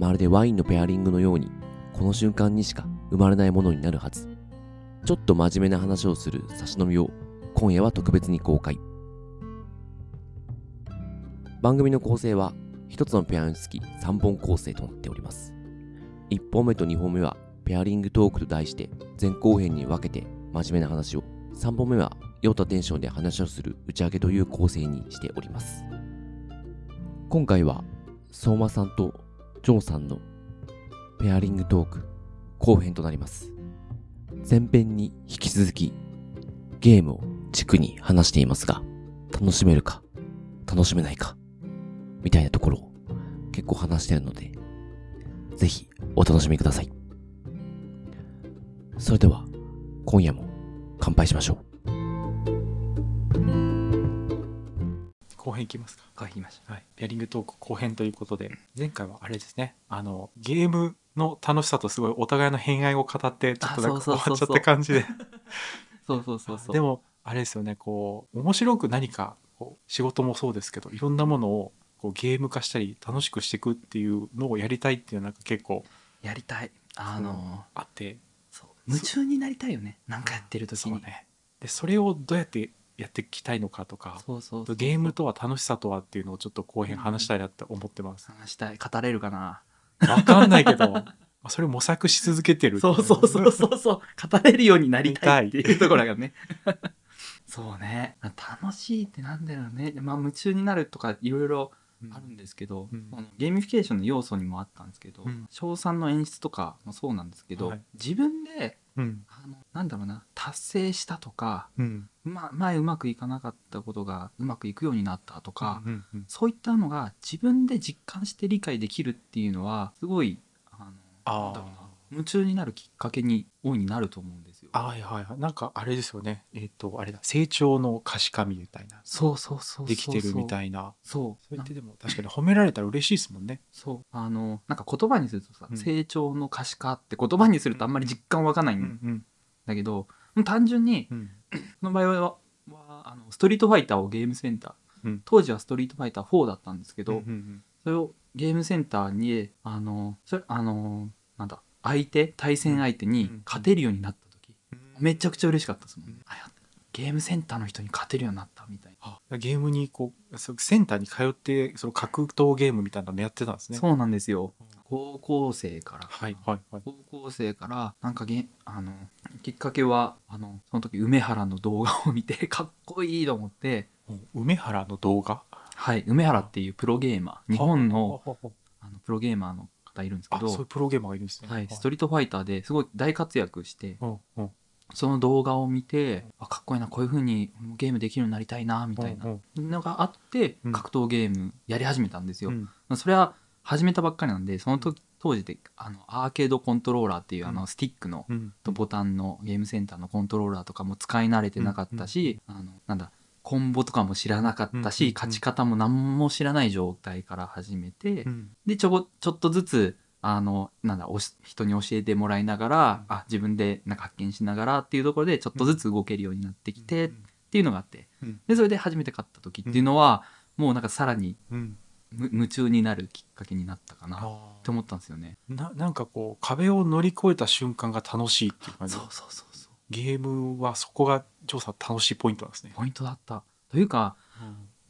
まるでワインのペアリングのようにこの瞬間にしか生まれないものになるはず。ちょっと真面目な話をする差し飲みを今夜は特別に公開。番組の構成は一つのペアにつき3本構成となっております。1本目と2本目はペアリングトークと題して前後編に分けて真面目な話を、3本目は酔ったテンションで話をする打ち上げという構成にしております。今回は相馬さんとジョーさんのペアリングトーク後編となります。前編に引き続きゲームを軸に話していますが、楽しめるか、楽しめないか、みたいなところを結構話してるので、ぜひお楽しみください。それでは、今夜も乾杯しましょう。後編いきますか。書きました。はい。ペアリングトーク後編ということで、前回はあれですね、あの、ゲームの楽しさとすごいお互いの偏愛を語って、ちょっとなんか終わっちゃった感じで。そうそうそうそう。でも、あれですよね、こう、面白く何か、こう、仕事もそうですけど、いろんなものを、こう、ゲーム化したり、楽しくしていくっていうのをやりたいっていうのが結構やりたい。あのあって、夢中になりたいよね。なんかやってる時に。そうね。で、それをどうやってやっていきたいのかとか、そうそうそうゲームとは楽しさとはっていうのをちょっと後編話したいなって思ってます。話したい。語れるかな？わかんないけど、まあそれを模索し続けてる。そうそうそうそうそう。語れるようになりたいっていうところがね。そうね。楽しいってなんだろうね。まあ夢中になるとかいろいろうん。あるんですけど、うんあのゲーミフィケーションの要素にもあったんですけど、うん賞賛の演出とかもそうなんですけど、はい自分でうん。あのなんだろうな達成したとか、うん。ま、前うまくいかなかったことがうまくいくようになったとか、うんうんそういったのが自分で実感して理解できるっていうのはすごいあのあなんだろうな夢中になるきっかけに大いになると思うんですよ。あ。はいはいはい。なんかあれですよね。えっ、と、あれだ。成長の可視化みたいな。そうそうそうできてるみたいいな。そうそれってでも確かに褒められたら嬉しいですもんね。そうあのなんか言葉にするとさ、うん成長の可視化って言葉にするとあんまり実感湧かないうんんだけど、もう単純にうん。この場合ははあのストリートファイターをゲームセンター、うん当時はストリートファイター4だったんですけど、うんうんそれをゲームセンターにあのそれあのなんだ相手対戦相手にうん。勝てるようになった時、うん。めちゃくちゃ嬉しかったですもん、うん。あやゲームセンターの人に勝てるようになったみたいな、あゲームにこうセンターに通ってその格闘ゲームみたいなのやってたんですね。そうなんですよ。高校生から。はいはいはい。高校生からなんかゲあのきっかけはあのその時梅原の動画を見て かっこいいと思って。梅原の動画？はい。梅原っていうプロゲーマー。日本のあのプロゲーマーの方いるんですけあそういうどプロゲーマーがいるんですね。はい、ストリートファイターですごい大活躍してうんうん。その動画を見てあかっこいいなこういう風にゲームできるようになりたいなみたいなうんのがあってうん。格闘ゲームやり始めたんですよ、うん。それは始めたばっかりなんでその時当時であのアーケードコントローラーっていうあうん。のスティックのうん。とボタンのゲームセンターのコントローラーとかも使い慣れてなかったし、あのなんだコンボとかも知らなかったし、勝ち方も何も知らない状態から始めて、うん。でちょこちょっとずつあのなんだ人に教えてもらいながら、あ自分でなんか発見しながらっていうところでちょっとずつ動けるようになってきて、っていうのがあって。うん。でそれで初めて買った時っていうのは、もうなんかさらに夢中になるきっかけになったかなっあて思ったんですよね。ーななんかこう壁を乗り越えた瞬間が楽しいっていう感じ。そうそうそうゲームはそこが調査楽しいポイントなんですね。ポイントだった。というか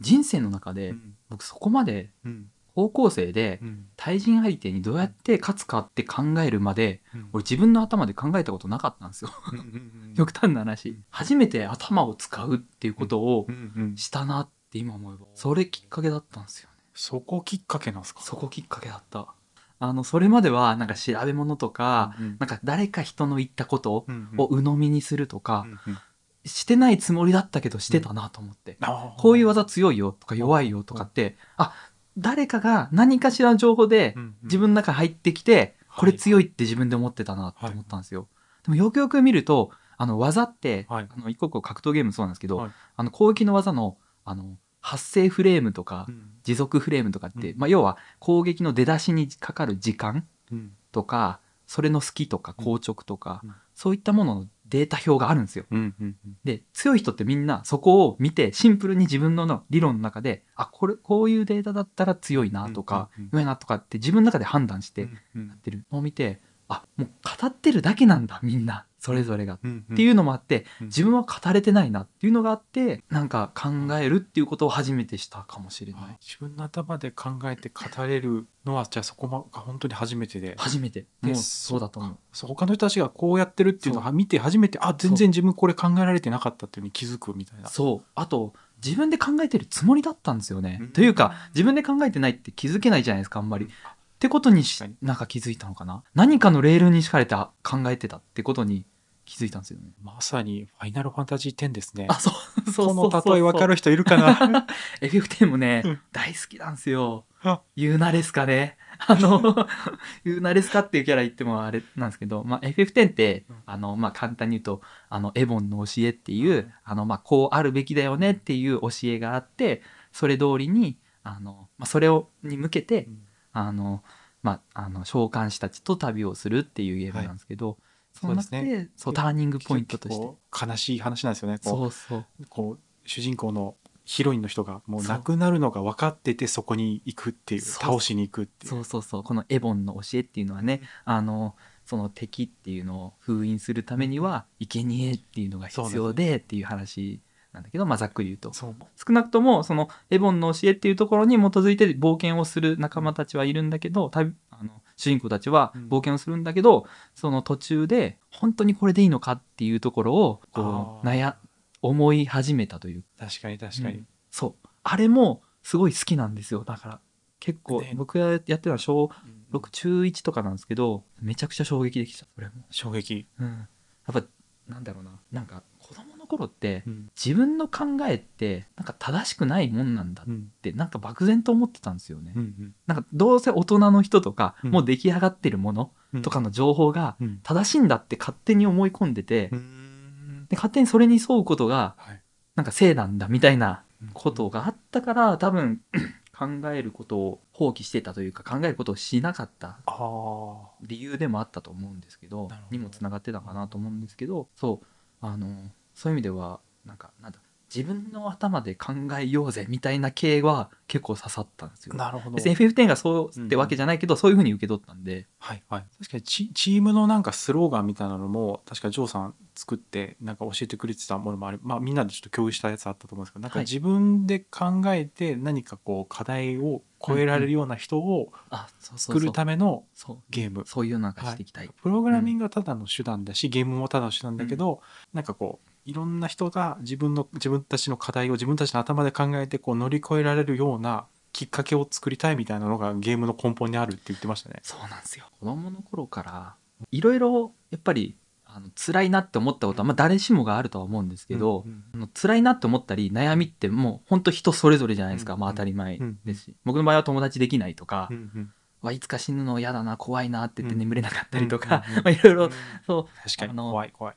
人生の中で、うん。僕そこまでうん。高校生でうん。対人相手にどうやって勝つかって考えるまでうん。俺自分の頭で考えたことなかったんですよ。うんうんうん 極端な話。初めて頭を使うっていうことをうんうんしたなって今思えばそれきっかけだったんですよね。そこきっかけなんですか？そこきっかけだったあのそれまではなんか調べ物とかうんなんか誰か人の言ったことうんを鵜呑みにするとかうんうん。してないつもりだったけどしてたなと思って。あー。こういう技強いよとか弱いよとかって、あ誰かが何かしらの情報でうんうん。自分の中に入ってきて、はい。これ強いって自分で思ってたなって思ったんですよ。でもよくよく見ると、あの技って、はい。あの一個一個格闘ゲームそうなんですけど、はい。あの攻撃の技のあの発生フレームとか、うん。持続フレームとかって、うん。まあ、要は攻撃の出だしにかかる時間うん。とかそれの好きとか硬直とか、うん。そういったもののデータ表があるんですよ。で強い人ってみんなそこを見てシンプルに自分の理論の中であこれこういうデータだったら強いなとか、うんうんうん。弱いなとかって自分の中で判断してやってるのを見てあもう語ってるだけなんだみんなそれぞれが。うんっていうのもあってうん。自分は語れてないなっていうのがあってなんか考えるっていうことを初めてしたかもしれない。はい。自分の頭で考えて語れるのはじゃあそこまが本当に初めてで。初めて。でもうそうだと思う。そう他の人たちがこうやってるっていうのを見て初めてあ全然自分これ考えられてなかったっていうのに気づくみたいな。そう。あと自分で考えてるつもりだったんですよね。うん。というか自分で考えてないって気づけないじゃないですかあんまり。ってことにしなんか気づいたのかな？何かのレールに敷かれて考えてたってことに気づいたんですよね。まさにファイナルファンタジー10ですね。あそうそうこそうそうの例え分かる人いるかな？FF10 もね、うん。大好きなんですよ。あ。ユーナレスカね。あの、ユーナレスカっていうキャラ言ってもあれなんですけど、まあ、FF10 ってうん、あの、まあ、簡単に言うと、あの、エボンの教えっていう、うんあの、まあ、こうあるべきだよねっていう教えがあって、それ通りに、あの、まあ、それを、に向けて、あの、まあ、あの、召喚師たちと旅をするっていうゲームなんですけど、その中そうで、そう、ターニングポイントとして。悲しい話なんですよね。こそうそう。うこう主人公のヒロインの人がもう亡くなるのが分かっててそこに行くっていう倒しに行くっていう。そうそうそう。このエボンの教えっていうのはねあのその敵っていうのを封印するためには生贄っていうのが必要でっていう話なんだけど、まあ、ざっくり言うと。少なくともそのエボンの教えっていうところに基づいて冒険をする仲間たちはいるんだけど旅あの主人公たちはうん。冒険をするんだけど、その途中で本当にこれでいいのかっていうところをこう悩思い始めたという。確かに確かに、うん。そう。あれもすごい好きなんですよ。だから結構ね。僕がやってるのは小うん。6中1とかなんですけどめちゃくちゃ衝撃できたこれも、衝撃、うん、やっぱなんだろうな。なんか頃ってうん。自分の考えってなんか正しくないもんなんだっうん。てなんか漠然と思ってたんですよね、うんなんかどうせ大人の人とか、うん。もう出来上がってるものうん。とかの情報がうん。正しいんだって勝手に思い込んでて、うん。で勝手にそれに沿うことがはい。なんか正なんだみたいなことがあったから多分 考えることを放棄してたというか考えることをしなかった理由でもあったと思うんですけど。にもつながってたかなと思うんですけどそう。あのそういう意味ではなんかなんだ自分の頭で考えようぜみたいな系は結構刺さったんですよ。なるほど。別に FF10 がそうってわけじゃないけど、そういうふうに受け取ったんで。はいはい。確かにチチームのなんかスローガンみたいなのも確かジョーさん作ってなんか教えてくれてたものもあるまあみんなでちょっと共有したやつあったと思うんですけどなんかはい自分で考えて何かこう課題を超えられるような人を作るためのゲーム。そういうなんかしていきたい、プログラミングはただの手段だし、ゲームもただの手段だけど、なんかこういろんな人が自分の自分たちの課題を自分たちの頭で考えてこう乗り越えられるようなきっかけを作りたいみたいなのがゲームの根本にあるって言ってましたね。そうなんですよ。子供の頃からいろいろやっぱりあの辛いなって思ったことは、まあ、誰しもがあるとは思うんですけど、うんあの辛いなって思ったり悩みってもう本当人それぞれじゃないですか、うん。まあ当たり前うん。ですし、僕の場合は友達できないとか、うんうん。わいつか死ぬの嫌だな怖いなって言ってうん。眠れなかったりとか、いろいろうん。そう確かにあの怖い怖い。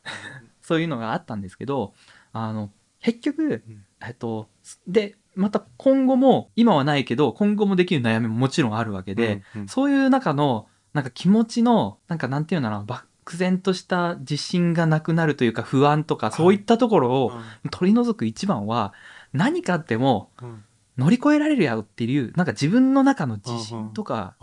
そういうのがあったんですけどあの結局、うん。えっとでまた今後も今はないけど今後もできる悩みももちろんあるわけで、うんうん。そういう中のなんか気持ちのなんかなんていうのかな漠然とした自信がなくなるというか不安とかはい。そういったところを取り除く一番は何かあってもうん。乗り越えられるやろっていうなんか自分の中の自信とか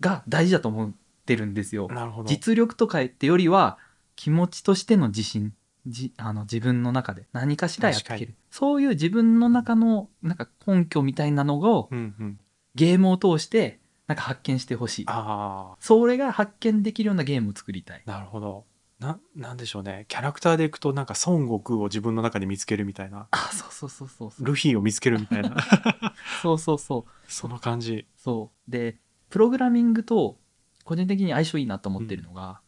が大事だと思ってるんですよ。実力とかってよりは気持ちとしての自信。じあの自分の中で。何かしらやっていけ確るそういう自分の中のなんか根拠みたいなのをうんうん、ゲームを通してなんか発見してほしい。それが発見できるようなゲームを作りたい。なるほど。ななんでしょうね。キャラクターでいくとなんか孫悟空を自分の中で見つけるみたいな。あそうそうそうそうそう。ルフィを見つけるみたいな。そうそうそう。その感じ。そう。でプログラミングと個人的に相性いいなと思ってるのが、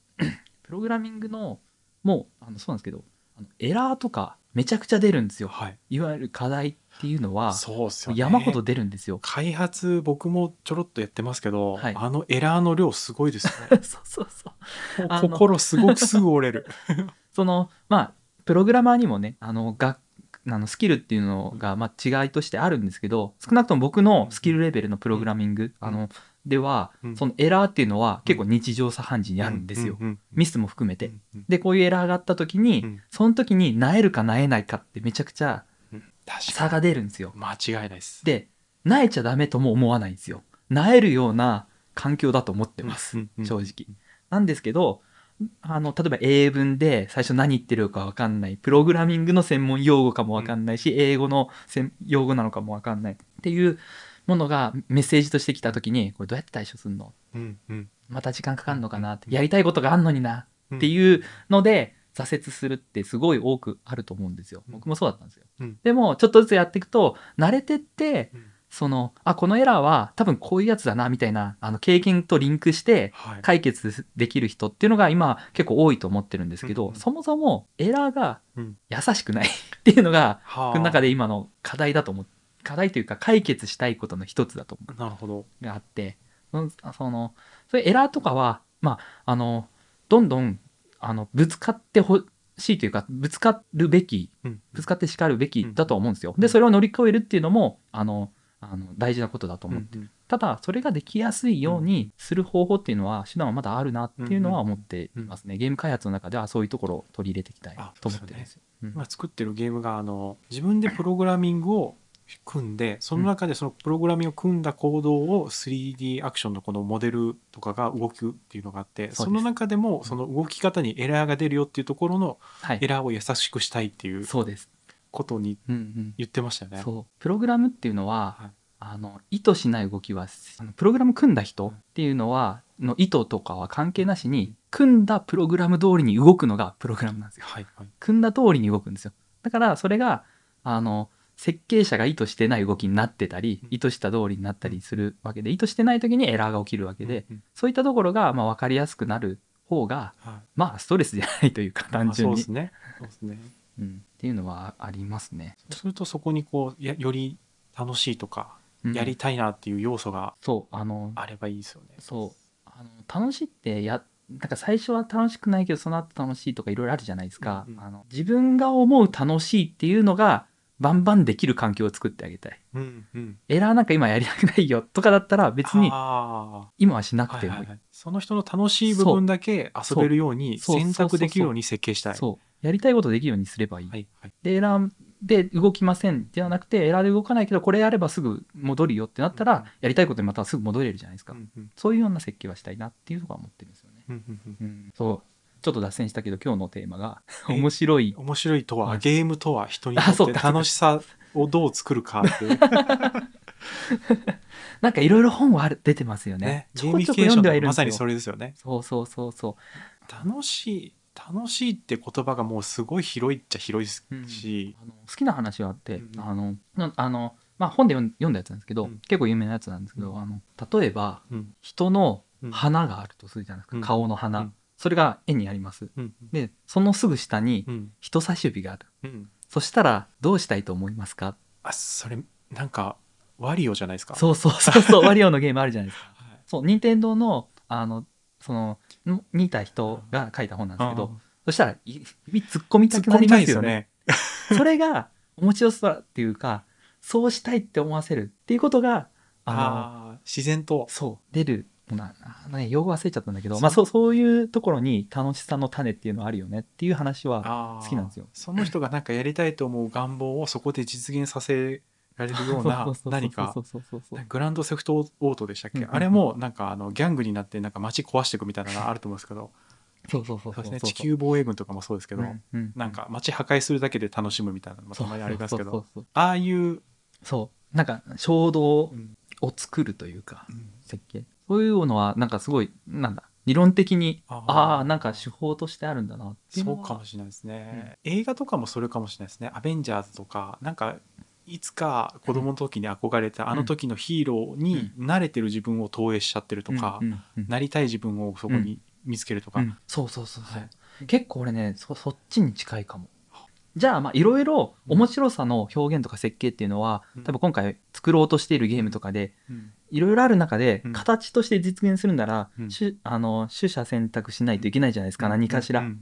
プログラミングのもうあのそうなんですけどあのエラーとかめちゃくちゃ出るんですよ。はい。いわゆる課題っていうのはそうっすよね。山ほど出るんですよ。開発僕もちょろっとやってますけど、はい。あのエラーの量すごいですよね。そうそうそう。心すごくすぐ折れる。そのまあプログラマーにもねあのがあのスキルっていうのが、まあ、違いとしてあるんですけど少なくとも僕のスキルレベルのプログラミング、あのでは、うん。そのエラーっていうのは結構日常茶飯事にあるんですよ、ミスも含めて。うんでこういうエラーがあった時に、うん。その時になえるかなえないかってめちゃくちゃ差が出るんですよ。に間違いないです。でなえちゃダメとも思わないんですよ。なえるような環境だと思ってます、正直。なんですけどあの例えば英文で最初何言ってるか分かんない。プログラミングの専門用語かも分かんないし、英語の専用語なのかも分かんないっていうものがメッセージとしてきた時にこれどうやって対処するの？うんうん。また時間かかるのかなってうんやりたいことがあんのになっていうので挫折するってすごい多くあると思うんですよ。うん。僕もそうだったんですよ、うん。でもちょっとずつやっていくと慣れてってうん。そのあこのエラーは多分こういうやつだなみたいなあの経験とリンクしてはい。解決できる人っていうのが今結構多いと思ってるんですけど、うんそもそもエラーがうん。優しくない っていうのがはあ。僕の中で今の課題だと思う課題というか解決したいことの一つだと思う。なるほど。があって。そのそのそういうエラーとかはまああのどんどんあのぶつかってほしいというかぶつかるべきうん。ぶつかって叱るべきだとは思うんですよ。でそれを乗り越えるっていうのもあのあの大事なことだと思う。うん。ただそれができやすいようにする方法っていうのは手段はまだあるなっていうのは思っていますね。ゲーム開発の中ではそういうところを取り入れていきたいあと思ってるんですよ。作ってるゲームがあの自分でプログラミングを組んでその中でそのプログラミングを組んだコードを 3D アクションのこのモデルとかが動くっていうのがあってその中でもその動き方にエラーが出るよっていうところのはい。エラーを優しくしたいっていうそうです。ことにうんうん。言ってましたよね。そう。プログラムっていうのは、はい。あの意図しない動きはあのプログラム組んだ人っていうのはの意図とかは関係なしに組んだプログラム通りに動くのがプログラムなんですよ。はいはい。組んだ通りに動くんですよ。だからそれがあの設計者が意図してない動きになってたりうん。意図した通りになったりするわけで意図してない時にエラーが起きるわけで、そういったところがまあ分かりやすくなる方がはい。まあストレスじゃないというか単純に。うですね。そうですね。うん、っていうのはありますね。そうするとそこにこうやより楽しいとかうん。やりたいなっていう要素がそうあのあればいいですよね。そう。あの楽しいってやなんか最初は楽しくないけどその後楽しいとかいろいろあるじゃないですか、うんうん。あの自分が思う楽しいっていうのがバンバンできる環境を作ってあげたい。うんうん。エラーなんか今やりたくないよとかだったら別にあ今はしなくてもいい。はいはいその人の楽しい部分だけ遊べるように選択できるように設計したい。そうやりたいことできるようにすればいい、はいはい。でエラーで動きませんではなくてエラーで動かないけどこれやればすぐ戻るよってなったら、うんやりたいことにまたすぐ戻れるじゃないですか、うんうん。そういうような設計はしたいなっていうところは思ってるんですよね、うんうんうん。うん、そうちょっと脱線したけど今日のテーマがえ面白い。面白いとは、はい。ゲームとは人にあそうか。とって楽しさをどう作るかっていう。なんかいろいろ本はある出てますよね。ね。ちょこちょこ読んミフィケーションではいるんまさにそれですよね。そうそうそうそう。楽しい楽しいって言葉がもうすごい広いっちゃ広いし、あの好きな話があって、うん。あのなあのまあ本で読ん読んだやつなんですけど、うん。結構有名なやつなんですけど、うん。あの例えばうん。人のうん。花があるとするじゃないですか、うん。顔の花、うんそれが絵にあります。うん。でそのすぐ下にうん。人差し指がある。うん。そしたらどうしたいと思いますか？あそれなんかワリオじゃないですか？そうそうそうそう ワリオのゲームあるじゃないですか。はい。そう任天堂のあのそのん似た人が書いた本なんですけど、そしたらい指突っ込みたくな込みたいですよりますよね。ねそれが面白さっていうかそうしたいって思わせるっていうことがあの自然と。そう出るなあのね用語忘れちゃったんだけどまあそうそういうところに楽しさの種っていうのはあるよねっていう話は好きなんですよ。その人がなんかやりたいと思う願望をそこで実現させられるような何か。グランドセフトオートでしたっけ、うんうん。うんあれもなんかあのギャングになってなんか街壊していくみたいなのがあると思うんですけど。そうそうそうそうですね。地球防衛軍とかもそうですけど、うんうん。なんか街破壊するだけで楽しむみたいなのもたまにありますけど。そうそうそうああいう、そう。なんか衝動うん。を作るというか設計そういうのはなんかすごいなんだ理論的にあー。あなんか手法としてあるんだなっていうそうかもしれないですね、映画とかもそれかもしれないですね「アベンジャーズ」とかなんかいつか子供の時に憧れたあの時のヒーローに慣れてる自分を投影しちゃってるとか、うん。うん。うん。なりたい自分をそこに見つけるとか、うん。そうそうそうそう、はい結構俺ねそそっちに近いかもじゃあまあいろいろ面白さの表現とか設計っていうのは、うん。多分今回作ろうとしているゲームとかでうん。いろいろある中でうん。形として実現するなら、あの取捨選択しないといけないじゃないですか、何かしら。うん。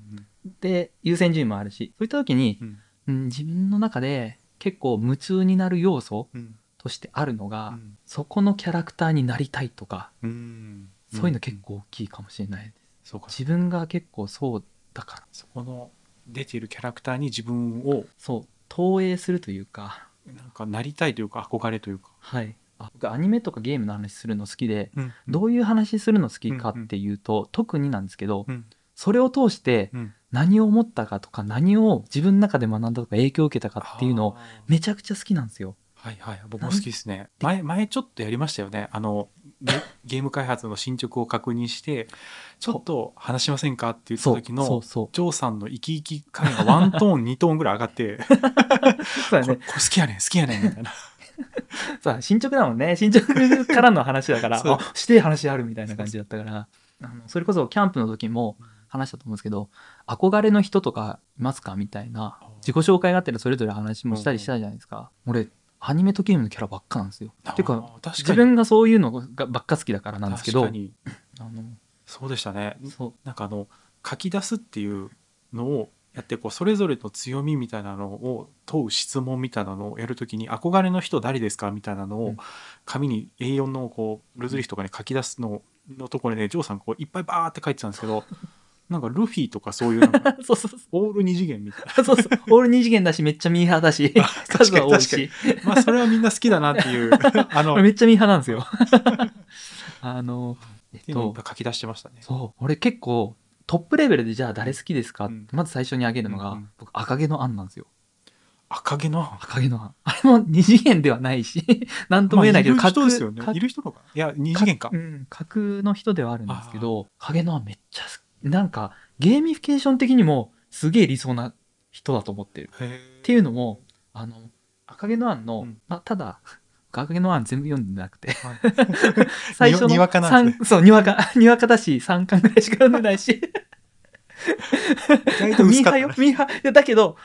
で優先順位もあるしそういった時に、うん。うん自分の中で結構夢中になる要素うん。としてあるのが、うん。そこのキャラクターになりたいとか、うん。そういうの結構大きいかもしれない。です。自分が結構そうだから。そこの出ているキャラクターに自分をそう投影するというか。なんかなりたいというか憧れというか、はい。あ僕アニメとかゲームの話するの好きで、うん。どういう話するの好きかっていうと、特になんですけど、うん。それを通してうん。何を思ったかとか何を自分の中で学んだとか影響を受けたかっていうのをめちゃくちゃ好きなんですよ。はいはい。僕も好きですね。前前ちょっとやりましたよね。あのゲゲーム開発の進捗を確認してちょっと話しませんかって言った時のそうそうジョーさんの生き生き感がワントーン 2トーンぐらい上がってそうこだね。れこれ好きやねん好きやねんみたいな。さあ進捗だもんね。進捗からの話だから してえ話あるみたいな感じだったから。あのそれこそキャンプの時も話したと思うんですけど憧れの人とかいますかみたいな自己紹介があってらそれぞれ話もしたりしたじゃないですか、俺アニメとゲームのキャラばっかなんですよ。ていうか自分がそういうのがばっか好きだからなんですけどあのそうでしたね。そう。なんかあの書き出すっていうのをやってこうそれぞれの強みみたいなのを問う質問みたいなのをやるときに憧れの人誰ですかみたいなのをうん。紙に A4 のこうルーズリーフとかに書き出すののところで、ジョーさんこういっぱいバーって書いてたんですけどなんかルフィとかそういうなんか そうそうそうオール二次元みたいそうそう。オール二次元だし、めっちゃミーハーだし、あ数は多い確し。なまあそれはみんな好きだなっていう あの俺めっちゃミーハーなんですよ。あの、えっと書き出してましたね。そう、俺結構、トップレベルでじゃあ誰好きですか、うんまず最初に挙げるのが、うんうん僕、赤毛のアンなんですよ。赤毛の赤毛のアン。あれも二次元ではないし、なんとも言えないけど、まあいる人ですよね架。いる人のかいや二次元かう。ん、架空の人ではあるんですけど、赤毛のアンめっちゃ好き、なんか、ゲーミフィケーション的にも、すげえ理想な人だと思ってる。へっていうのもあの赤毛のアンの、うん。まあ、ただ赤毛のアン全部読んでなくて。はい。最初のにわかなんです三そうにわかにわかだし3巻ぐらいしか読んでないし。ミーハよミーハ。ーいやだけど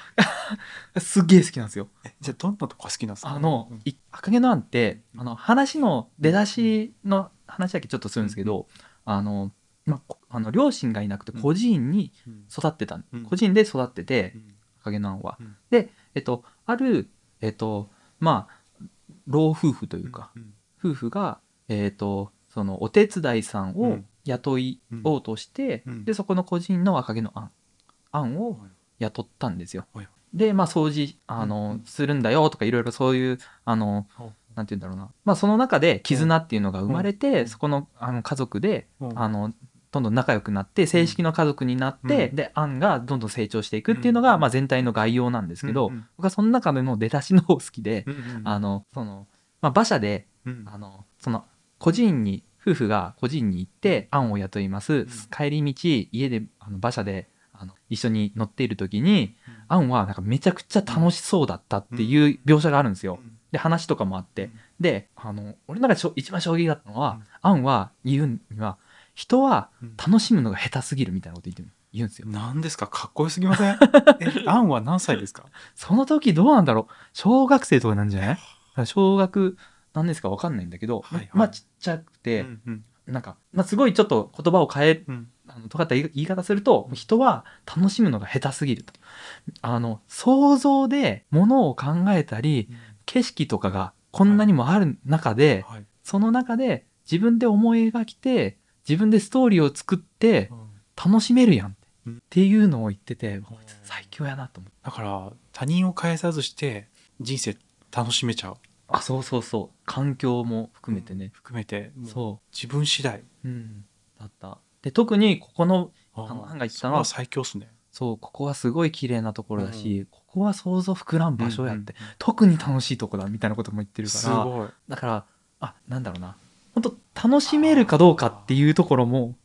すっげえ好きなんですよ。じゃあどんなとこが好きなんですか？あの、うん。い赤毛のアンってあの話の出だしの話だけちょっとするんですけど、あのまあこあの両親がいなくて孤児院にうん。育ってた、うん。孤児院で育ってて、うん。影の案は。うん。で、えっと、ある、えっと、まあ、老夫婦というか、うん。夫婦が、えっと、そのお手伝いさんをうん。雇いおうとして、うん。で、そこの個人の赤毛の案、案をはい。雇ったんですよ。はい。で、まあ、掃除、あの、うん。するんだよとか、いろいろそういう、あの、なんて言うんだろうな。まあ、その中で絆っていうのが生まれて、うん。そこのあの家族で、う。んあの、どんどん仲良くなって、正式の家族になって、うん。で、アンがどんどん成長していくっていうのが、うん。まあ、全体の概要なんですけど、うんうん。僕はその中での出だしの方好きで、うんうんあの、その、まあ、馬車で、うん。あの、その、個人に、夫婦が個人に行って、アンを雇います。帰り道、家で、あの馬車で、あの、一緒に乗っている時に、アンはなんかめちゃくちゃ楽しそうだったっていう描写があるんですよ。で、話とかもあって。で、あの、俺の中で一番衝撃だったのは、うん。アンは言うには、人はうん楽しむのが下手すぎるみたいなこと言ってる言うんですよ。何ですか？かっこよすぎません？えアンは何歳ですか？その時どうなんだろう？小学生とかなんじゃない？小学何ですか分かんないんだけど、はいはい。まあちっちゃくて、うんうん。なんか、まあ、すごいちょっと言葉を変え、うん。あの尖った言い方すると、人は楽しむのが下手すぎると。あの、想像で物を考えたり、景色とかがこんなにもある中で、はい。その中で自分で思い描きて、自分でストーリーを作って楽しめるやんって,、いうのを言ってて、最強やなと思って。だから他人を介さずして人生楽しめちゃうあ、そうそうそう。環境も含めてね。含めてもうそ自分次第う。うん。だった。で、特にここのああの案が言ったのは最強っすねそう、ここはすごい綺麗なところだし、ここは想像膨らむ場所やって、うんうん特に楽しいとこだみたいなことも言ってるから、すごいだから、あ、なんだろうな。楽しめるかどうかっていうところも、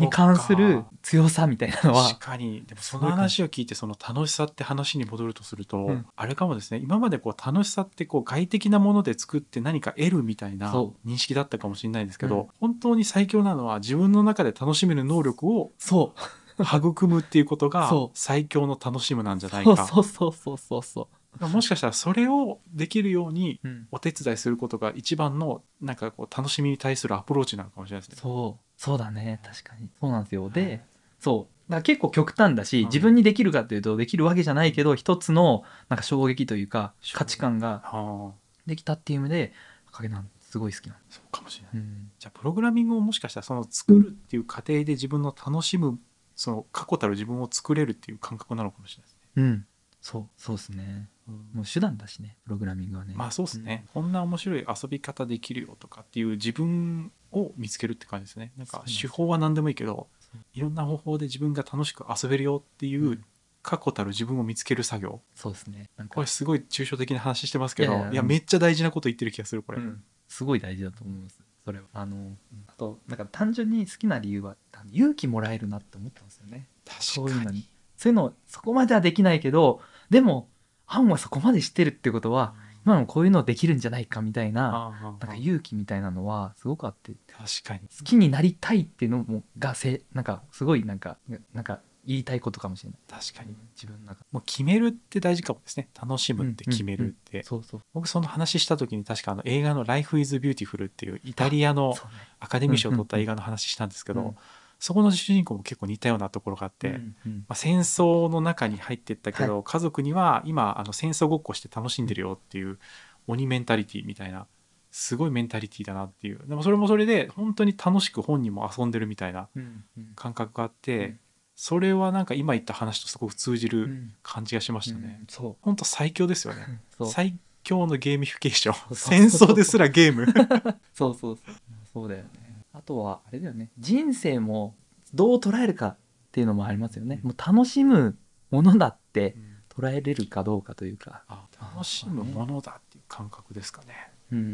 に関する強さみたいなのは確、かに。でもその話を聞いてその楽しさって話に戻るとすると、うん。あれかもですね。今までこう楽しさってこう外的なもので作って何か得るみたいなそ認識だったかもしれないですけど、うん。本当に最強なのは自分の中で楽しめる能力をそう。育むっていうことが最強の楽しむなんじゃないそうかそうそうそうそう。そもしかしたらそれをできるようにお手伝いすることが一番のなんかこう楽しみに対するアプローチなのかもしれないですね。そう。そうだね。確かに。そうなんですよ。でそう。だ結構極端だし、うん自分にできるかというとできるわけじゃないけど一つのなんか衝撃というか価値観がはあ。できたっていう意味で影なんすごい好きなんです、そうかもしれない。うん、じゃあプログラミングをもしかしたらその作るっていう過程で自分の楽しむその過去たる自分を作れるっていう感覚なのかもしれないですね。うん、そう。そうですね。うんもう手段だしねプログラミングはね。まあそうですね、こんな面白い遊び方できるよとかっていう自分を見つけるって感じですね。なんか手法は何でもいいけどいろんな方法で自分が楽しく遊べるよっていう、うん過去たる自分を見つける作業。そうですね。これすごい抽象的な話してますけどいやめっちゃ大事なこと言ってる気がするこれ、うん。すごい大事だと思いますそれは。あの、あとなんか単純に好きな理由は勇気もらえるなって思ったんですよね。そういうのに。そういうのそこまではできないけどでもアンはそこまで知ってるってことは今のこういうのできるんじゃないかみたいななんか勇気みたいなのはすごくあって。確かに。好きになりたいっていうのもがせなんかすごいなんかなんか言いたいことかもしれない。確かに。自分の中。もう決めるって大事かもですね。楽しむって決めるって、そうそう。僕その話した時に確かあの映画の「Life is Beautiful」っていうイタリアのアカデミー賞を取った映画の話したんですけど、うんそこの主人公も結構似たようなところがあって、うんうん。まあ、戦争の中に入ってったけど、家族には今あの戦争ごっこして楽しんでるよっていう鬼メンタリティみたいなすごいメンタリティだなっていう。でもそれもそれで本当に楽しく本人も遊んでるみたいな感覚があって、うん。それはなんか今言った話とすごく通じるうん。感じがしましたね。うんそう。本当最強ですよね。最強のゲーミフィケーション。戦争ですらゲーム。そうそうそう。そうだよねあとはあれだよね。人生もどう捉えるかっていうのもありますよね、もう楽しむものだって捉えれるかどうかというか。あ楽しむものだっていう感覚ですかね。うんうんう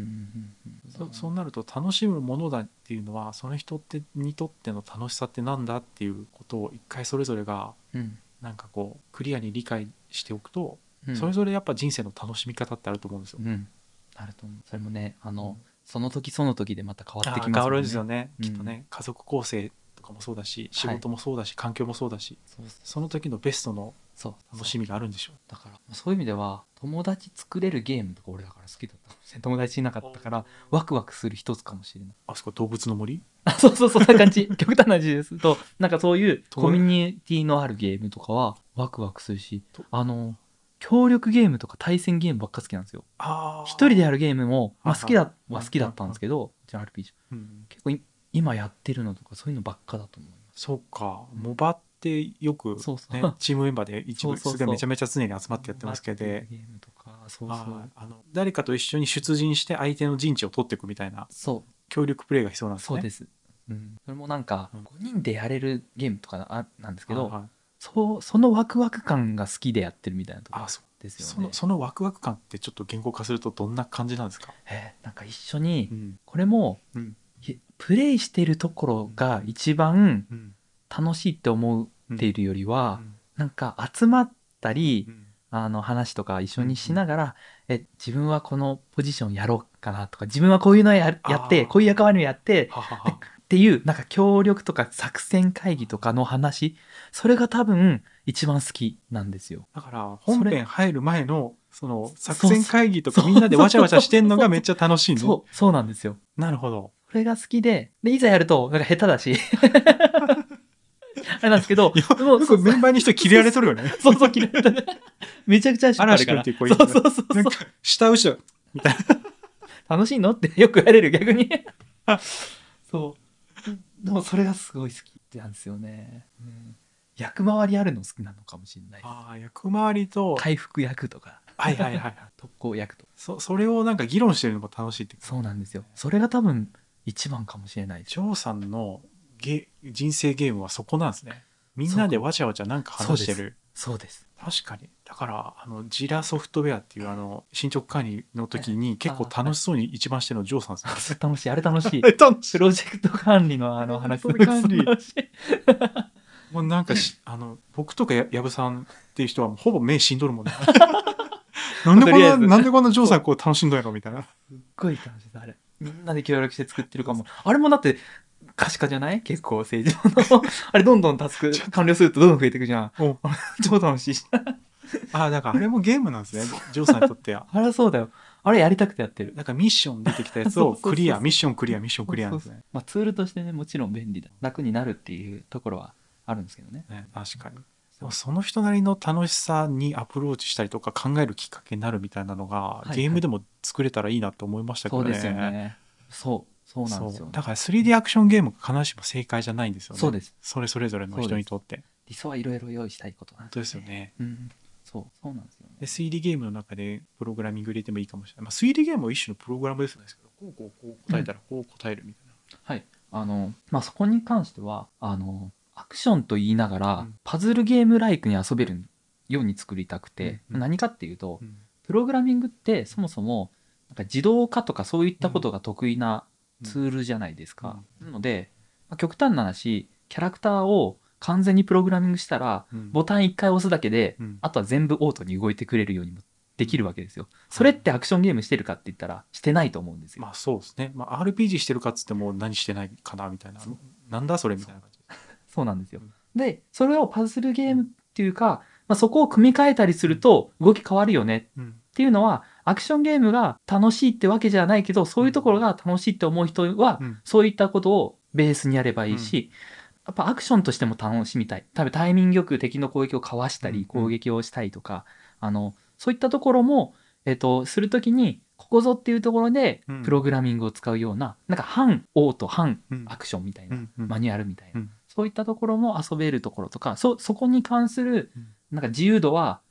んそそうなると楽しむものだっていうのはその人ってにとっての楽しさってなんだっていうことを一回それぞれがうん。なんかこうクリアに理解しておくと、うん。それぞれやっぱ人生の楽しみ方ってあると思うんですよ。うん。なると思う。それもねあの、その時その時でまた変わってきますもんね。るんですよね、うん。きっとね家族構成とかもそうだし仕事もそうだし、環境もそうだしその時のベストの楽しみがあるんでしょう。だからそういう意味では友達作れるゲームとか俺だから好きだったかもしれない友達いなかったからワクワクする一つかもしれない。あそこ動物の森？あそうそうそんな感じ。極端な話です。となんかそういうコミュニティのあるゲームとかはワクワクするしと。あの協力ゲームとか対戦ゲームばっか好きなんですよ。あ一人でやるゲームも、まあ、好きだは好きだったんですけどじゃあ RPG うん、結構い今やってるのとかそういうのばっかだと思います。そうか。モバってよく、ね、そうそう。チームメンバーで一部そうそうそう。すごいめちゃめちゃ常に集まってやってますけど。ゲームとかそうそうはい。あの誰かと一緒に出陣して相手の陣地を取っていくみたいなそう。協力プレイが必要なんですね。そうです、うん、それもなんかうん。5人でやれるゲームとかあなんですけど、はいはいそうそのワクワク感が好きでやってるみたいなところあそう。ですよね。そのそのワクワク感ってちょっと言語化するとどんな感じなんですか、えーなんか一緒に、うん。これも、うん。いプレイしてるところが一番うん。楽しいって思っているよりは、うん。なんか集まったり、うん。あの話とか一緒にしながら、え自分はこのポジションやろうかなとか自分はこういうのややってこういう役割をやってはははっていうなんか協力とか作戦会議とかの話それが多分一番好きなんですよ。だから本編入る前のその作戦会議とかみんなでわちゃわちゃしてんのがめっちゃ楽しいね。そうそうなんですよ。なるほど。これが好きででいざやるとなんか下手だし あれなんですけどもよくメンバーに人切れられとるよね。そうそう、嫌いだね。めちゃくちゃ嵐。君っていう子いるそうそうそうなんか。下後ろみたいな。楽しいの？ってよく言われる、逆に。そう。でもそれがすごい好きなんですよね。うん役回りあるの好きなのかもしれない。ああ役回りと、回復役とか、はいはいはいはい。特攻役とか。そそれをなんか議論してるのも楽しいってそうなんですよ。それが多分一番かもしれない。ジョーさんのゲ人生ゲームはそこなんですね。みんなでわちゃわちゃなんか話してる。そうです。確かに。だから、あの、ジラソフトウェアっていうあの、進捗管理の時に結構楽しそうに一番してるのジョーさんですね。楽しい。あれ楽しい。プロジェクト管理のあの話管理もうなんかし、あの、僕とかや矢部さんっていう人はほぼ目死んどるもんね。なんでこんな、なんでこんなジョーさんこう楽しんどんやろみたいな。すっごい楽しいあれみんなで協力して作ってるかもあれもだって可視化じゃない？結構正常の。あれどんどんタスク完了するとどんどん増えていくじゃん。お超楽しいし。ああ、だからあれもゲームなんですね。ジョーさんにとっては。あれはそうだよ。あれやりたくてやってる。なんかミッション出てきたやつを クリア、ミッションクリア、ミッションクリアなんですね。まあツールとしてね、もちろん便利だ。楽になるっていうところはあるんですけどね。ね確かに。その人なりの楽しさにアプローチしたりとか考えるきっかけになるみたいなのが、いはいゲームでも作れたらいいなと思いましたけどね。そうですよね。そう。そうなんですよ、ね。だから 3D アクションゲームが必ずしも正解じゃないんですよね。そうです。それそれぞれの人にとって。理想はいろいろ用意したいことなん本当ですよ。ね。うん。そう、そうなんですよね。で 3D ゲームの中でプログラミング入れてもいいかもしれない。まあ、3D ゲームは一種のプログラムですよね。こうこうこう答えたらこう答えるみたいな。はい。あの、まあ、そこに関しては、あの、アクションと言いながら、うんパズルゲームライクに遊べるように作りたくて、うんうん何かっていうと、うんプログラミングってそもそも、なんか自動化とかそういったことが得意なツールじゃないですか。なので、まあ極端な話、キャラクターを完全にプログラミングしたら、うんボタン1回押すだけで、うんあとは全部オートに動いてくれるようにもできるわけですよ。それってアクションゲームしてるかって言ったら、してないと思うんですよ。まあそうですね。まあ、RPG してるかっつっても何してないかなみたいな。なんだそれみたいな感じ。そうなんですようん。で、それをパズルゲームっていうか、まあ、そこを組み替えたりすると動き変わるよねうんっていうのは、アクションゲームが楽しいってわけじゃないけど、そういうところが楽しいって思う人は、うん。そういったことをベースにやればいいし、やっぱアクションとしても楽しみたい。多分タイミングよく敵の攻撃をかわしたり、うん攻撃をしたりとか、あの、そういったところも、えっと、するときに、ここぞっていうところでうん、プログラミングを使うような、なんか反オート、反うん。アクションみたいな、うんうん。マニュアルみたいな、うん。そういったところも遊べるところとか、そ、そこに関するうん、なんか自由度は、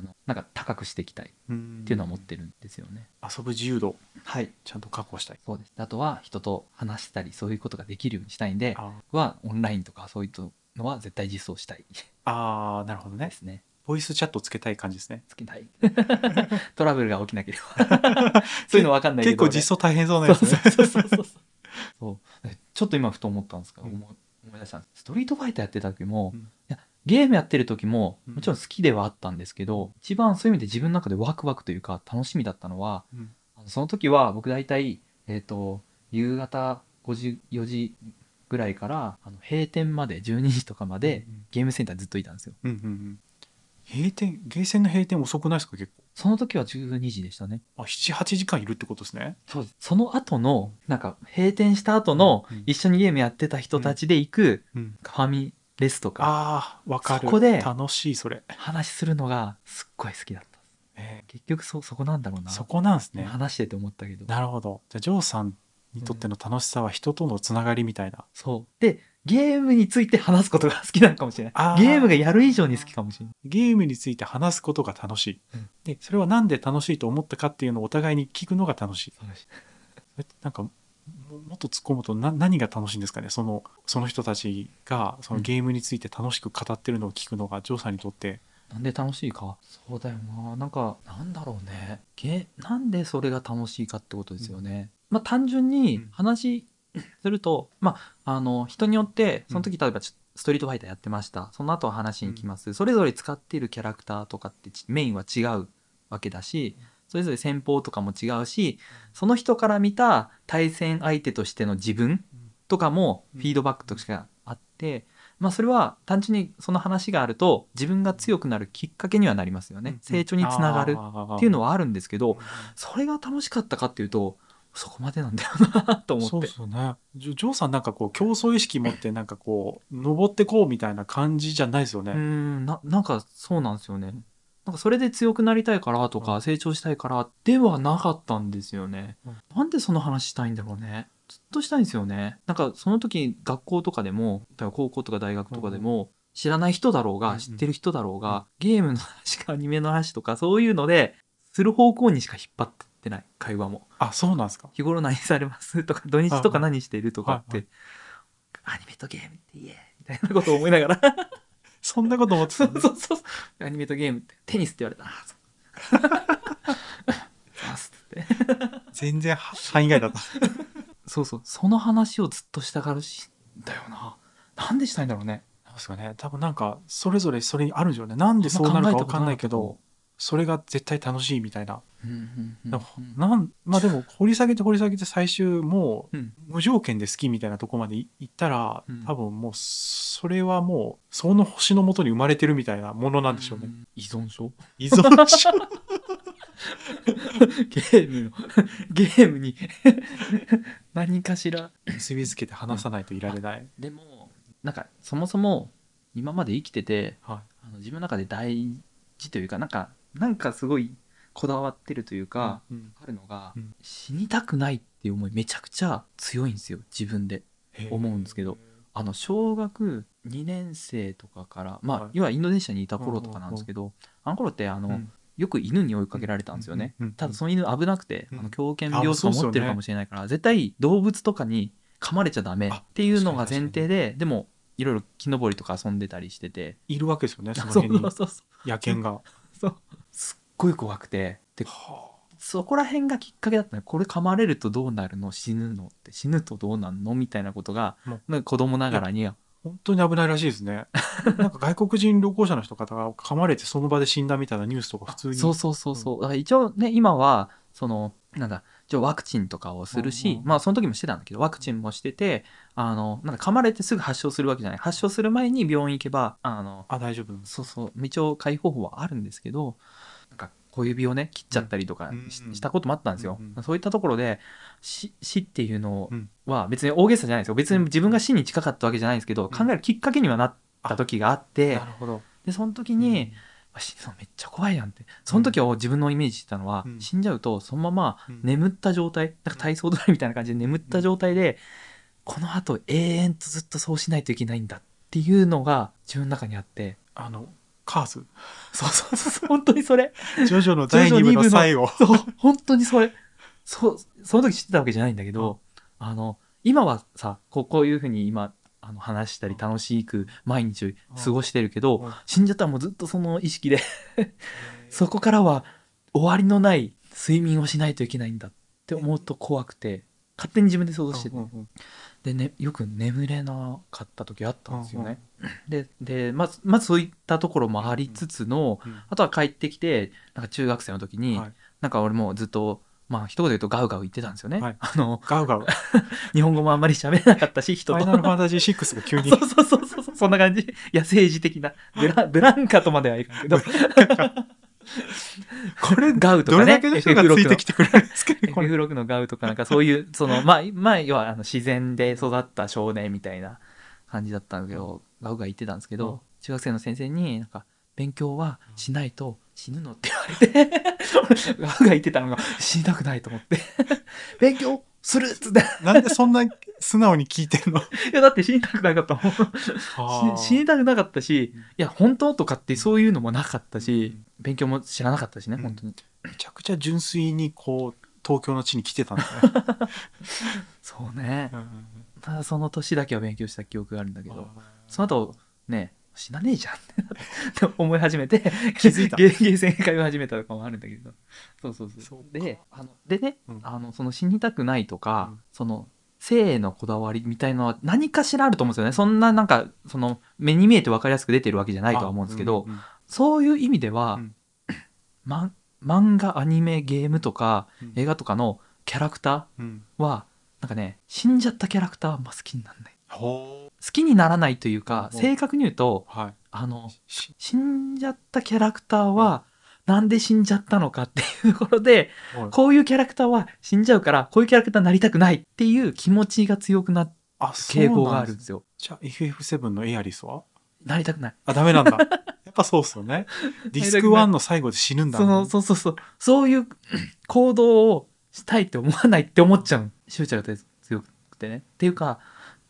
あの、なんか高くしていきたいっうんていうのは思ってるんですよね。遊ぶ自由度はい。ちゃんと確保したい。そうです。あとは人と話したり、そういうことができるようにしたいんで、あはオンラインとかそういったのは絶対実装したいあー、なるほどね。ですね。ボイスチャットつけたい感じですね。つけたい。トラブルが起きなければ。そういうの分かんないけど、結構実装大変そうなやつね。そうそうそうそうそうえちょっと今ふと思ったんですけど、うん思い思い出したんですストリートファイターやってた時も、うんいやゲームやってる時もうんもちろん好きではあったんですけど、一番そういう意味で自分の中でワクワクというか楽しみだったのはうんその時は僕大体、えっと夕方5時4時ぐらいからあの閉店まで12時とかまでうんゲームセンターずっといたんですようんうんうん。閉店、ゲーセンの閉店遅くないですか結構？その時は12時でしたねあ、7、8時間いるってことですね。そうですその後のなんか閉店した後のうん一緒にゲームやってた人たちで行くうん。ファミレスとかああ、わかる。そこで楽しい、それ。話するのがすっごい好きだったえ結局そそこなんだろうなーそこなんですね。話してて思ったけどなるほど。じゃあ、ジョーさんにとっての楽しさは人とのつながりみたいな。そうでゲームについて話すことが好きなのかもしれないあーゲームがやる以上に好きかもしれないゲームについて話すことが楽しい。うんで、それはなんで楽しいと思ったかっていうのをお互いに聞くのが楽しい。そうです えなんかももっと突っ込むとな何が楽しいんですかね？そのその人たちがそのゲームについて楽しく語ってるのを聞くのがジョーさんにとって。なんで楽しいか？そうだよな。なんかなんだろうね。ゲなんでそれが楽しいかってことですよね、まあ単純にうん。話すると、まああの人によってその時例えばちストリートファイターやってました。その後は話に行きます、それぞれ使っているキャラクターとかってちメインは違うわけだしそれぞれ戦法とかも違うしその人から見た対戦相手としての自分とかもうん。フィードバックとしてあって、まあそれは単純にその話があると自分が強くなるきっかけにはなりますよね、成長につながるっていうのははあるんですけどそれが楽しかったかっていうとそこまでなんだよなと思って。そうですよね。ジョーさんなんかこう競争意識持ってなんかこう登ってこうみたいな感じじゃないですよね、うーんななんかそうなんですよねなんかそれで強くなりたいからとか成長したいからではなかったんですよね、うん。なんでその話したいんだろうね。ずっとしたいんですよね。なんかその時学校とかでも例えば高校とか大学とかでも、知らない人だろうが、知ってる人だろうが、ゲームの話かアニメの話とかそういうのでする方向にしか引っ張ってない。会話も。あそうなんですか。日頃何されますとか土日とか何してるとかって、はいアニメとゲームって言えみたいなことを思いながらそんなこと思ってそたうそうそう。アニメとゲームって。テニスって言われた。あそう。あすって。全然は範囲外だった。そうそう。その話をずっとしたがるしだよな。なんでしたいんだろうね。なんですかね。多分なんかそれぞれそれにあるんでしょうね。なんでそうなるか分かんないけどそれが絶対楽しいみたいな。なんまあでも掘り下げて掘り下げて最終もううん。無条件で好きみたいなとこまでい行ったら、うん。多分もうそれはもうその星のもとに生まれてるみたいなものなんでしょうね。依存症？依存症？ゲームのゲームに何かしら。結びつけて話さないといられない。でもなんかそもそも今まで生きててはあの自分の中で大事というかなんかなんかすごいこだわってるというい。か、うんあるのが、うん。死にたくないっていう思いめちゃくちゃ強いんですよ自分で。思うんですけど。あの小学2年生とかからまあ、はい。要はインドネシアにいた頃とかなんですけど、あの頃ってあの、うん。よく犬に追いかけられたんですよね、うんうんうんただその犬危なくて、うんあの狂犬病とかあそうっすよね持ってるかもしれないから、絶対動物とかに噛まれちゃダメっていうのが前提ででもいろいろ木登りとか遊んでたりしてて。いるわけですよね、そそうの辺にそうそう。そう野犬が。そうすっごい怖くてではそこら辺がきっかけだったねこれ噛まれるとどうなるの？死ぬのって死ぬとどうなんの？みたいなことがもなんか子供ながらには。本当に危ないらしいですね。なんか外国人旅行者の人方が噛まれてその場で死んだみたいなニュースとか普通に。そうそうそうそう。だから一応ね今はそのなんだ一応ワクチンとかをするし、うんうん。まあその時もしてたんだけどワクチンもしててあのなんか噛まれてすぐ発症するわけじゃない。発症する前に病院行けばあのあ、大丈夫。そうそう一応解放法はあるんですけどなんか小指をね切っちゃったりとかし,、うんたこともあったんですよ、うんうん。そういったところで死死っていうのうん。は別に大げさじゃないですよ。別に自分が死に近かったわけじゃないんですけど、考えるきっかけにはなった時があって。でその時に、あ死ぬのめっちゃ怖いやんって。その時は自分のイメージしてたのは、うん。死んじゃうとそのままうん。眠った状態なんか体操ドラみたいな感じで眠った状態で、この後永遠とずっとそうしないといけないんだっていうのが自分の中にあって。あの、カーズ。そうそうそう本当にそれ。ジョジョの第2部の最後。そう本当にそれ。そうその時知ってたわけじゃないんだけど、あの今はさこうこういうふうに今あの話したり楽しく毎日を過ごしてるけど、うん。死んじゃったらもうずっとその意識でそこからは終わりのない睡眠をしないといけないんだって思うと怖くて勝手に自分で想像してて、で、ね、よく眠れなかった時あったんですよね。ででまずまずそういったところもありつつの、うんあとは帰ってきてなんか中学生の時に、はい。なんか俺もずっとまあ一言で言うとガウガウ言ってたんですよね。はい。あのガウガウ。日本語もあんまり喋れなかったし人と。ファイナルファンタジー6が急に。そうそうそうそうそんな感じ。野生児的な。ブラブランカとまではいかんけど。これ、ガウとかね。どれだけの人がついてきてくれるんですかね、これ。FF6 のガウとかなんかそういうそのまあまあ要はあの自然で育った少年みたいな感じだったんだけど、ガウが言ってたんですけど、うん。中学生の先生になんか勉強はしないと死ぬのって言われて ガウが言ってたのが死にたくないと思って。勉強するっつって。なんでそんな素直に聞いてるの？いやだって死にたくなかったもん。死にたくなかったしうん。いや本当とかってそういうのもなかったし、うん。勉強も知らなかったしね、うん。本当に。めちゃくちゃ純粋にこう、東京の地に来てたんだね。そうね。うんただその年だけは勉強した記憶があるんだけうんどその後ね死なねえじゃんって思い始めて気づいた。ゲーセン通い始めたとかもあるんだけど。そうそうそう。であのでね、うん。あのその死にたくないとか、うん。その性へのこだわりみたいのは何かしらあると思うんですよね。そんななんかその目に見えて分かりやすく出てるわけじゃないとは思うんですけど、あうんうん。そういう意味では、うん。ま漫画アニメゲームとかうん。映画とかのキャラクタうん。ーはなんかね死んじゃったキャラクターはあんま好きにならない。ほ好きにならないというか、うん正確に言うとうはい。あのし死んじゃったキャラクターはなんで死んじゃったのかっていうところではいこういうキャラクターは死んじゃうからこういうキャラクターになりたくないっていう気持ちが強くなるあ、そう傾向があるんですよ。じゃあ FF7 のエアリスは？なりたくない。あ、ダメなんだ。やっぱそうっすよね。ディスク1の最後で死ぬんだそのそうそうそうそういう 行動をしたいって思わないって思っちゃう執着が強くてねっていうか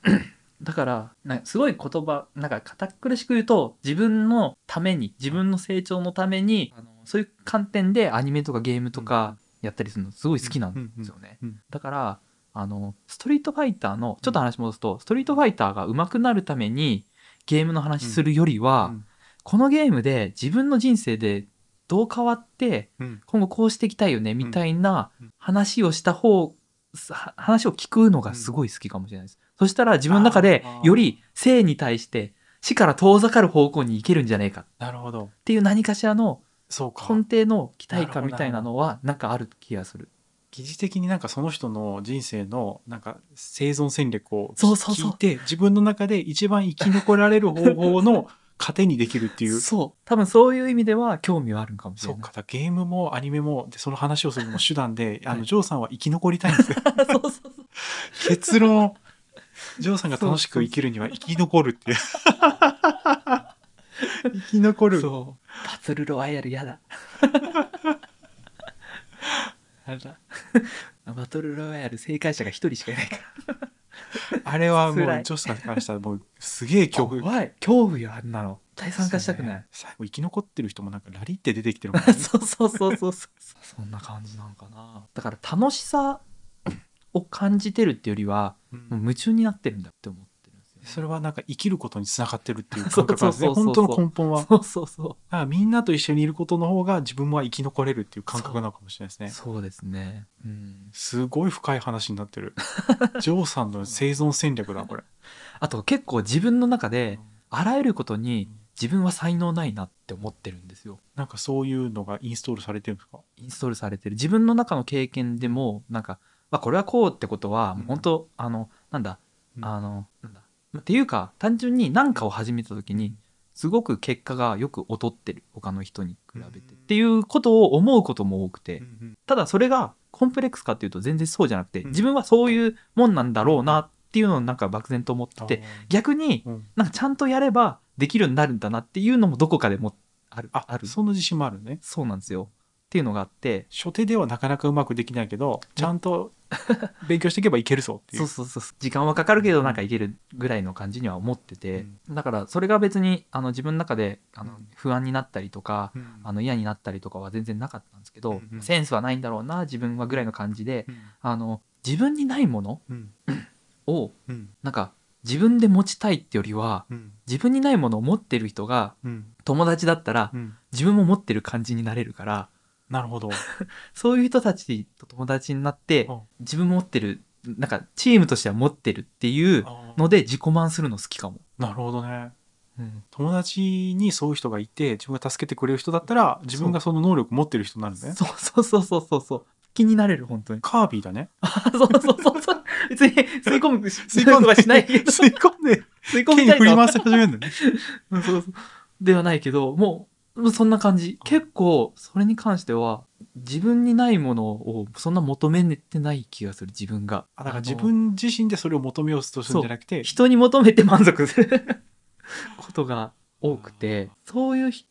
だからなすごい言葉なんか堅苦しく言うと自分のために自分の成長のためにあのそういう観点でアニメとかゲームとかやったりするのすごい好きなんですよね、だからあのストリートファイターのちょっと話戻すと、ストリートファイターが上手くなるためにゲームの話するよりは、うんこのゲームで自分の人生でどう変わってうん。今後こうしていきたいよねみたいなうん。話をした方さ話を聞くのがすごい好きかもしれないです。そしたら自分の中でより生に対して死から遠ざかる方向に行けるんじゃねえかっなるほど。ていう何かしらのそうか根底の期待感みたいなのはなんかある気がする。疑似的になんかその人の人生のなんか生存戦略をそうそうそう聞いて自分の中で一番生き残られる方法の糧にできるっていう そう。多分そういう意味では興味はあるかもしれない。そうかだゲームもアニメもでその話をするのも手段で、あはいのジョーさんは生き残りたいんですよ そうそうそう。結論ジョーさんが楽しく生きるには生き残るっていう 生き残るそう。バトルロワイヤルやだ。やだ。バトルロワイヤル正解者が一人しかいないから。あれはもうジ辛いョーさんからしたらもうすげえ恐怖怖い。恐怖よ、あんなの。絶対参加したくない。最後生き残ってる人もなんかラリって出てきてるもんね そうそうそうそうそう。そんな感じなんかな。だから楽しさを感じてるっていうよりは、うんもう夢中になってるんだって思ってるんですよね。それはなんか生きることにつながってるっていう感覚なんですね本当の根本はそうそうそだからみんなと一緒にいることの方が自分は生き残れるっていう感覚なのかもしれないですう。ねそうですね。うん。すごい深い話になってる ジョーさんの生存戦略だこれあと結構自分の中で、あらゆることに自分は才能ないなって思ってるんですよ。なんかそういうのがインストールされてるんですか？インストールされてる。自分の中の経験でも、なんか、まあこれはこうってことは、もう本当、あの、なんだ、うんあの、なんだ。っていうか、単純に何かを始めた時に、すごく結果がよく劣ってる。他の人に比べて。うんっていうことを思うことも多くて、うんただそれがコンプレックスかっていうと全然そうじゃなくて、うん自分はそういうもんなんだろうなっていうのをなんか漠然と思ってて、逆にうんなんかちゃんとやればできるようになるんだなっていうのもどこかでもある。あある。その自信もあるねそうなんですよ。っていうのがあって、初手ではなかなかうまくできないけどちゃんと 勉強していけばいけるぞっていう。そうそうそう。時間はかかるけどなんかいけるぐらいの感じには思ってて、だからそれが別にあの自分の中であのうん。不安になったりとか、うん。あの嫌になったりとかは全然なかったんですけど、うんうん。センスはないんだろうな、自分はぐらいの感じで、うん。あの、自分にないものうん。をうん。なんか自分で持ちたいってよりは、うん。自分にないものを持ってる人がうん。友達だったらうん。自分も持ってる感じになれるから、なるほど。そういう人たちと友達になってうん、自分も持ってる、なんかチームとしては持ってるっていうので自己満するの好きかも。なるほどね。うん、友達にそういう人がいて自分が助けてくれる人だったら自分がその能力持ってる人になるね。そう。そうそうそうそうそう。気になれる、本当に。カービィだね。あそうそうそうそう。別に吸い込む、吸い込むとかしないけど、吸い込んで吸い込みたい振り回し始めるんだね。うんそうそう。ではないけど、もうそんな感じ。結構、それに関しては、自分にないものをそんな求めてない気がする、自分が。あだから自分自身でそれを求めようとするんじゃなくて人に求めて満足する ことが多くて、そういうひ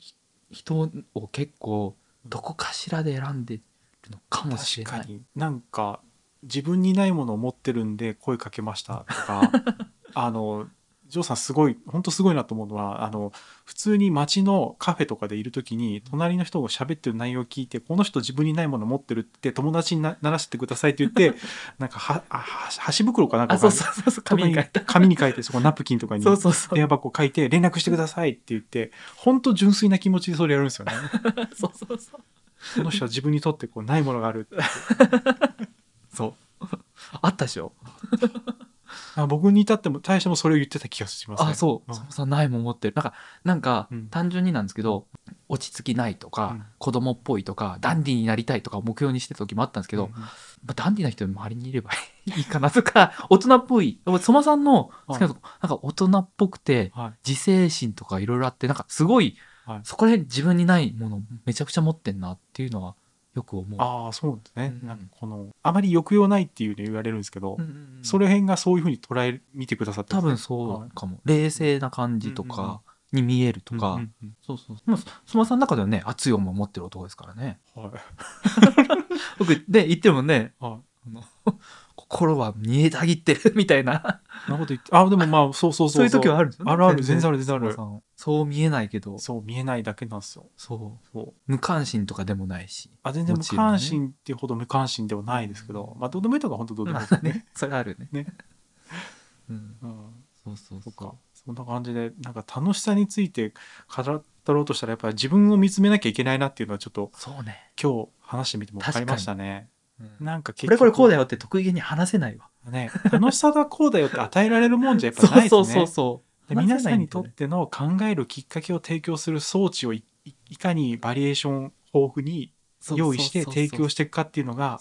人を結構、どこかしらで選んでるのかもしれない。確かになんか自分にないものを持ってるんで声かけましたとか あのジョーさんすごい本当すごいなと思うのはあの普通に街のカフェとかでいる時に隣の人が喋ってる内容を聞いてこの人自分にないもの持ってるって友達になならせてくださいって言って なんかはあは箸袋かなんかあ、そうそうそう紙に書いた。紙に書いてそこナプキンとかにそうそうそう。電話番号書いて連絡してくださいって言って本当純粋な気持ちでそれやるんですよね。そうそうそう。この人は自分にとってこうないものがある そう。あったでしょ？あ僕に至っても大してもそれを言ってた気がしますね。あ、そう。んそもさんないもん持ってる。なんか、なんかうん、単純になんですけど、落ち着きないとか、うん子供っぽいとか、ダンディーになりたいとかを目標にしてた時もあったんですけど、うんまあ、ダンディーな人周りにいれば いいかなとか、大人っぽい。相馬さんの好きなとこ、なんか大人っぽくて、はい自制心とかいろいろあって、なんかすごい、はいそこら辺自分にないものめちゃくちゃ持ってんなっていうのはよく思う。ああそうですね、うん。なんかこのあまり抑揚ないっていうね言われるんですけど、うんうんうん。それ辺がそういうふうに捉え見てくださって多分はい。そうかも。冷静な感じとかに見えるとか、うんうんうん。そうそう。まあ、相馬さんの中ではね、熱い思いを持ってる男ですからね。はい。僕、で、言ってもね、はい。あの 心は煮えたぎってるみたいな、なこと言ってあでもまあそうそうそうそう。いう時はあるんですよね。あるある全然ある全然あるそう見えないけど、そう見えないだけなんですよ。そう。そう。無関心とかでもないし。あ全然無関心っていうほど無関心ではないですけど、まあどうでもいいとか本当どうでもいいまあね、それあるね。ね。うん。うん。そうそうそそっか。そんな感じでなんか楽しさについて語ろうとしたらやっぱり自分を見つめなきゃいけないなっていうのはちょっとそうね。今日話してみても分かりましたね。うん。なんか結これこれこうだよよって得意げに話せないわ。ね。楽しさがこうだよって与えられるもんじゃやっぱないですね。そうそうそうそう。で皆さんにとっての考えるきっかけを提供する装置をいいいかにバリエーション豊富に用意して提供していくかっていうのが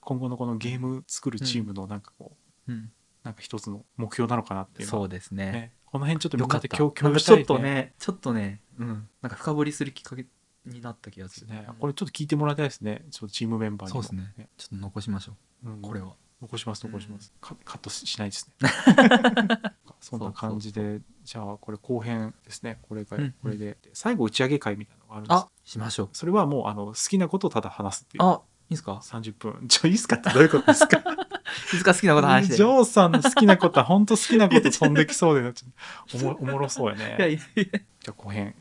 今後のこのゲーム作るチームのなんかこう、うん、なんか一つの目標なのかなっていうそうですね。ね。この辺ちょっとみんなで共なんかちょっ共有したいね。とねちょっとねうん。なんか深掘りするきっかけになった気がする。ね。これちょっと聞いてもらいたいですね。ちょっとチームメンバーにも。そうですね。ちょっと残しましょう。ん。うこれは。残します残します、カカットしないですね そんな感じでじゃあこれ後編ですね。これが、うんうん。これで。最後打ち上げ会みたいなのがあるんですあしましょう。それはもうあの好きなことをただ話すっていう。あいいですか？30分。ちょいいっすか？ってどういうことですか？いつか好きなこと話して。ジョーさんの好きなことは本当好きなこと飛んできそうでおもおもろそうやね。いやいやいや。じゃあ後編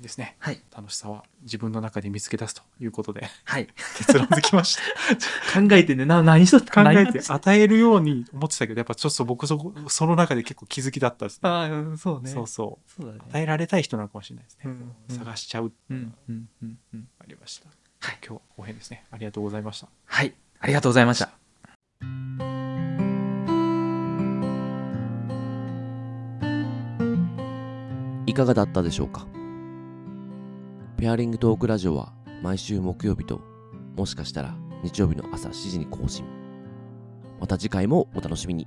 ですね。はい。楽しさは自分の中で見つけ出すということで。はい。結論できました。考えてね。な何しとった？考え何て？与えるように思ってたけどやっぱちょっと僕そこその中で結構気づきだったですね。あうんそうね。そうそう。そうだね。与えられたい人なのかもしれないですね、うんうん。探しちゃううんうんうんうん。ありました、はい、今日後編ですね。ありがとうございました。はい。ありがとうございました。いかがだったでしょうか？ペアリングトークラジオは毎週木曜日ともしかしたら日曜日の朝7時に更新。また次回もお楽しみに。